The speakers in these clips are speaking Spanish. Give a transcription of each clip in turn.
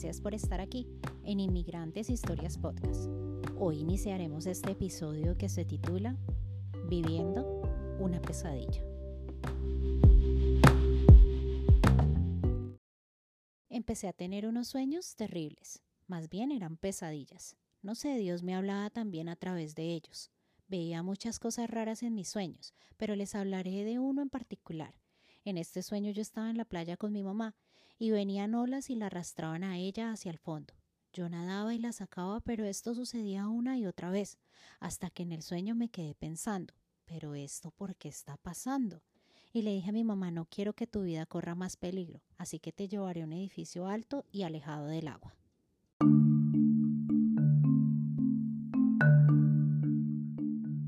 Gracias por estar aquí en Inmigrantes Historias Podcast. Hoy iniciaremos este episodio que se titula Viviendo una pesadilla. Empecé a tener unos sueños terribles, más bien eran pesadillas. No sé, Dios me hablaba también a través de ellos. Veía muchas cosas raras en mis sueños, pero les hablaré de uno en particular. En este sueño yo estaba en la playa con mi mamá y venían olas y la arrastraban a ella hacia el fondo. Yo nadaba y la sacaba, pero esto sucedía una y otra vez, hasta que en el sueño me quedé pensando, ¿pero esto por qué está pasando? Y le dije a mi mamá, no quiero que tu vida corra más peligro, así que te llevaré a un edificio alto y alejado del agua.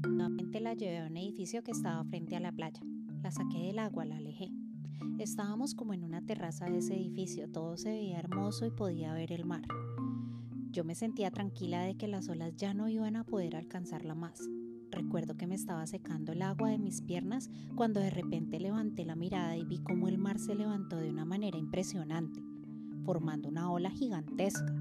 Nuevamente la llevé a un edificio que estaba frente a la playa. La saqué del agua, la alejé. Estábamos como en una terraza de ese edificio, todo se veía hermoso y podía ver el mar. Yo me sentía tranquila de que las olas ya no iban a poder alcanzarla más. Recuerdo que me estaba secando el agua de mis piernas cuando de repente levanté la mirada y vi cómo el mar se levantó de una manera impresionante, formando una ola gigantesca,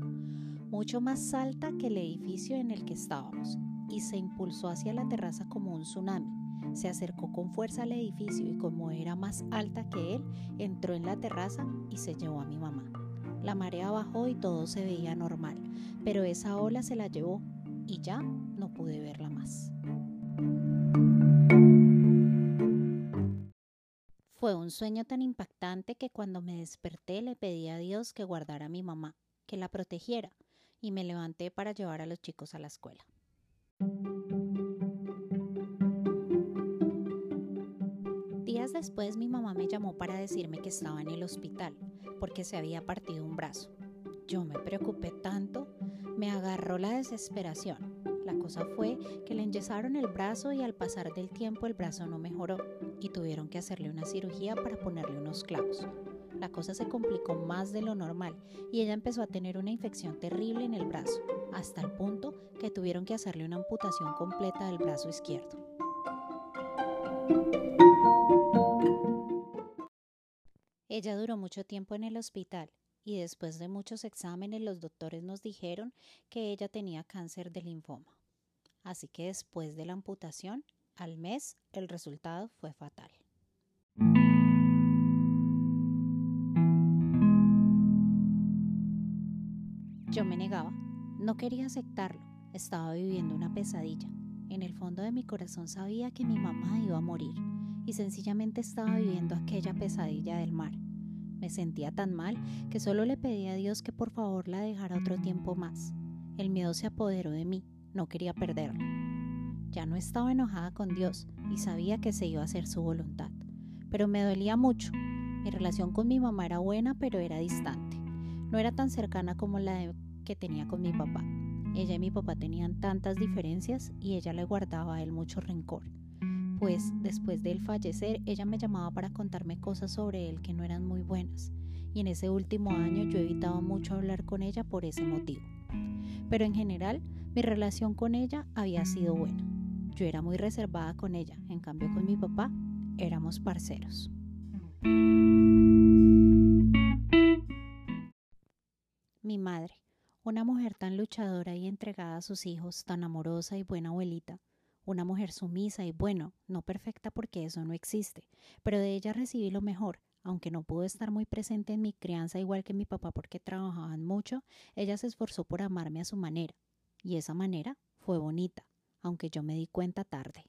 mucho más alta que el edificio en el que estábamos, y se impulsó hacia la terraza como un tsunami se acercó con fuerza al edificio y como era más alta que él, entró en la terraza y se llevó a mi mamá. La marea bajó y todo se veía normal, pero esa ola se la llevó y ya no pude verla más. Fue un sueño tan impactante que cuando me desperté le pedí a Dios que guardara a mi mamá, que la protegiera, y me levanté para llevar a los chicos a la escuela. Después mi mamá me llamó para decirme que estaba en el hospital porque se había partido un brazo. Yo me preocupé tanto, me agarró la desesperación. La cosa fue que le enyesaron el brazo y al pasar del tiempo el brazo no mejoró y tuvieron que hacerle una cirugía para ponerle unos clavos. La cosa se complicó más de lo normal y ella empezó a tener una infección terrible en el brazo, hasta el punto que tuvieron que hacerle una amputación completa del brazo izquierdo. Ella duró mucho tiempo en el hospital y después de muchos exámenes los doctores nos dijeron que ella tenía cáncer de linfoma. Así que después de la amputación, al mes, el resultado fue fatal. Yo me negaba, no quería aceptarlo, estaba viviendo una pesadilla. En el fondo de mi corazón sabía que mi mamá iba a morir y sencillamente estaba viviendo aquella pesadilla del mar. Me sentía tan mal que solo le pedí a Dios que por favor la dejara otro tiempo más. El miedo se apoderó de mí, no quería perderlo. Ya no estaba enojada con Dios y sabía que se iba a hacer su voluntad, pero me dolía mucho. Mi relación con mi mamá era buena, pero era distante. No era tan cercana como la que tenía con mi papá. Ella y mi papá tenían tantas diferencias y ella le guardaba a él mucho rencor pues después de él fallecer ella me llamaba para contarme cosas sobre él que no eran muy buenas, y en ese último año yo evitaba mucho hablar con ella por ese motivo. Pero en general mi relación con ella había sido buena. Yo era muy reservada con ella, en cambio con mi papá éramos parceros. Mi madre, una mujer tan luchadora y entregada a sus hijos, tan amorosa y buena abuelita, una mujer sumisa y bueno, no perfecta porque eso no existe, pero de ella recibí lo mejor. Aunque no pudo estar muy presente en mi crianza igual que mi papá porque trabajaban mucho, ella se esforzó por amarme a su manera. Y esa manera fue bonita, aunque yo me di cuenta tarde.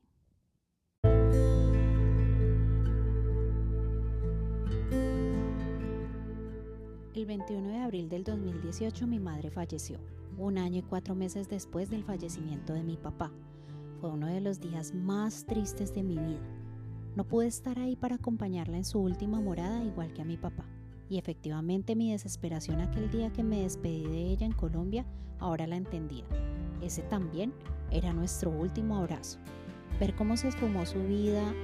El 21 de abril del 2018 mi madre falleció, un año y cuatro meses después del fallecimiento de mi papá fue uno de los días más tristes de mi vida. No pude estar ahí para acompañarla en su última morada igual que a mi papá. Y efectivamente mi desesperación aquel día que me despedí de ella en Colombia, ahora la entendía. Ese también era nuestro último abrazo. Ver cómo se esfumó su vida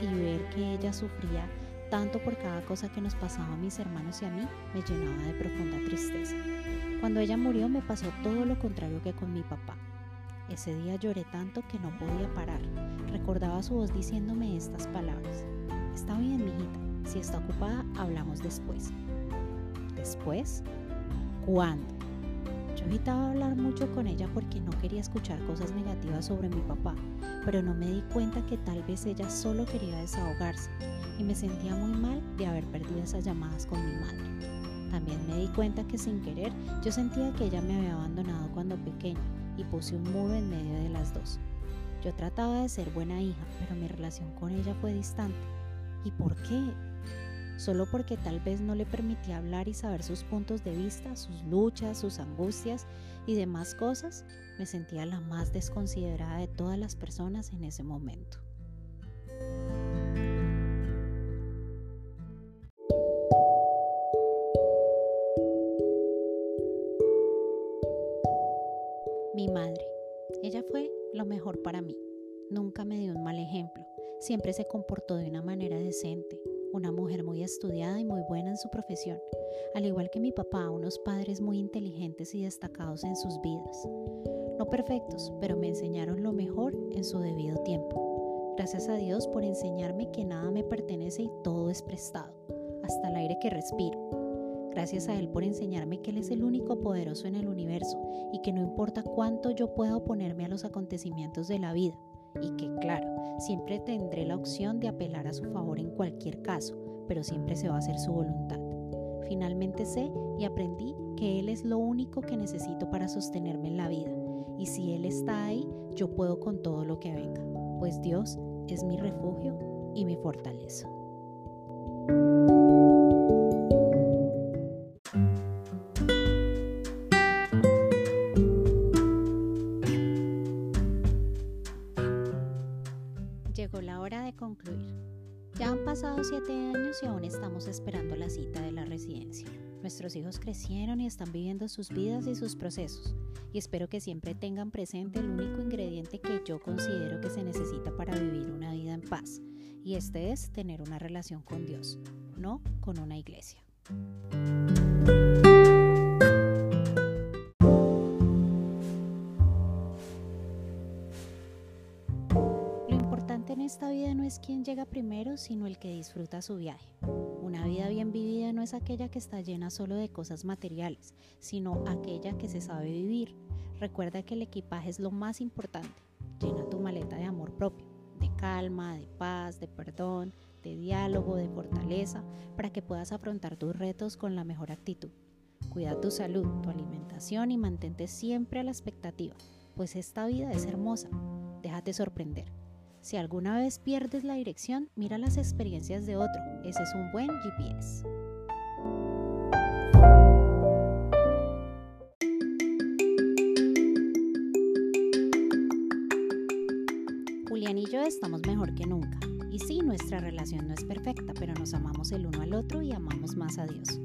y ver que ella sufría tanto por cada cosa que nos pasaba a mis hermanos y a mí, me llenaba de profunda tristeza. Cuando ella murió me pasó todo lo contrario que con mi papá. Ese día lloré tanto que no podía parar. Recordaba su voz diciéndome estas palabras. Está bien, mijita. Si está ocupada, hablamos después. ¿Después? ¿Cuándo? Yo evitaba hablar mucho con ella porque no quería escuchar cosas negativas sobre mi papá, pero no me di cuenta que tal vez ella solo quería desahogarse y me sentía muy mal de haber perdido esas llamadas con mi madre. También me di cuenta que sin querer yo sentía que ella me había abandonado cuando pequeña y puse un muro en medio de las dos. Yo trataba de ser buena hija, pero mi relación con ella fue distante. ¿Y por qué? Solo porque tal vez no le permitía hablar y saber sus puntos de vista, sus luchas, sus angustias y demás cosas, me sentía la más desconsiderada de todas las personas en ese momento. Siempre se comportó de una manera decente. Una mujer muy estudiada y muy buena en su profesión. Al igual que mi papá, unos padres muy inteligentes y destacados en sus vidas. No perfectos, pero me enseñaron lo mejor en su debido tiempo. Gracias a Dios por enseñarme que nada me pertenece y todo es prestado, hasta el aire que respiro Gracias a Él por enseñarme que Él es el único poderoso en el universo y que no importa cuánto yo pueda oponerme a los acontecimientos de la vida y que, claro, siempre tendré la opción de apelar a su favor en cualquier caso, pero siempre se va a hacer su voluntad. Finalmente sé y aprendí que Él es lo único que necesito para sostenerme en la vida y si Él está ahí, yo puedo con todo lo que venga, pues Dios es mi refugio y mi fortaleza. Llegó la hora de concluir. Ya han pasado siete años y aún estamos esperando la cita de la residencia. Nuestros hijos crecieron y están viviendo sus vidas y sus procesos. Y espero que siempre tengan presente el único ingrediente que yo considero que se necesita para vivir una vida en paz. Y este es tener una relación con Dios, no con una iglesia. Es quien llega primero, sino el que disfruta su viaje. Una vida bien vivida no es aquella que está llena solo de cosas materiales, sino aquella que se sabe vivir. Recuerda que el equipaje es lo más importante. Llena tu maleta de amor propio, de calma, de paz, de perdón, de diálogo, de fortaleza, para que puedas afrontar tus retos con la mejor actitud. Cuida tu salud, tu alimentación y mantente siempre a la expectativa, pues esta vida es hermosa. Déjate sorprender. Si alguna vez pierdes la dirección, mira las experiencias de otro. Ese es un buen GPS. Julián y yo estamos mejor que nunca. Y sí, nuestra relación no es perfecta, pero nos amamos el uno al otro y amamos más a Dios.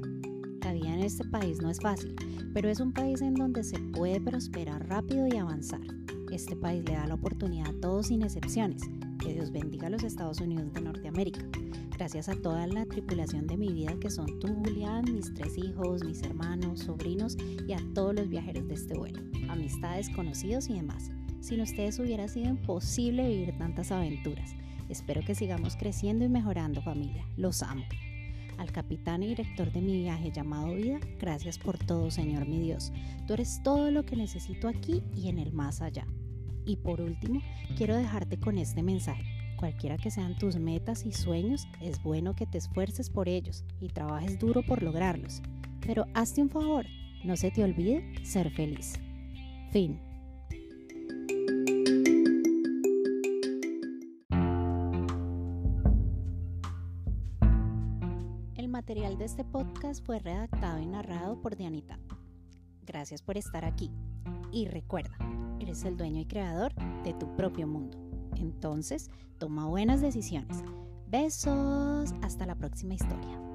La vida en este país no es fácil, pero es un país en donde se puede prosperar rápido y avanzar. Este país le da la oportunidad a todos sin excepciones. Que Dios bendiga a los Estados Unidos de Norteamérica. Gracias a toda la tripulación de mi vida que son tú, Julián, mis tres hijos, mis hermanos, sobrinos y a todos los viajeros de este vuelo, amistades, conocidos y demás. Sin ustedes hubiera sido imposible vivir tantas aventuras. Espero que sigamos creciendo y mejorando familia. Los amo. Al capitán y director de mi viaje llamado vida, gracias por todo Señor mi Dios. Tú eres todo lo que necesito aquí y en el más allá. Y por último, quiero dejarte con este mensaje. Cualquiera que sean tus metas y sueños, es bueno que te esfuerces por ellos y trabajes duro por lograrlos. Pero hazte un favor, no se te olvide ser feliz. Fin. El material de este podcast fue redactado y narrado por Dianita. Gracias por estar aquí. Y recuerda, eres el dueño y creador de tu propio mundo. Entonces, toma buenas decisiones. Besos. Hasta la próxima historia.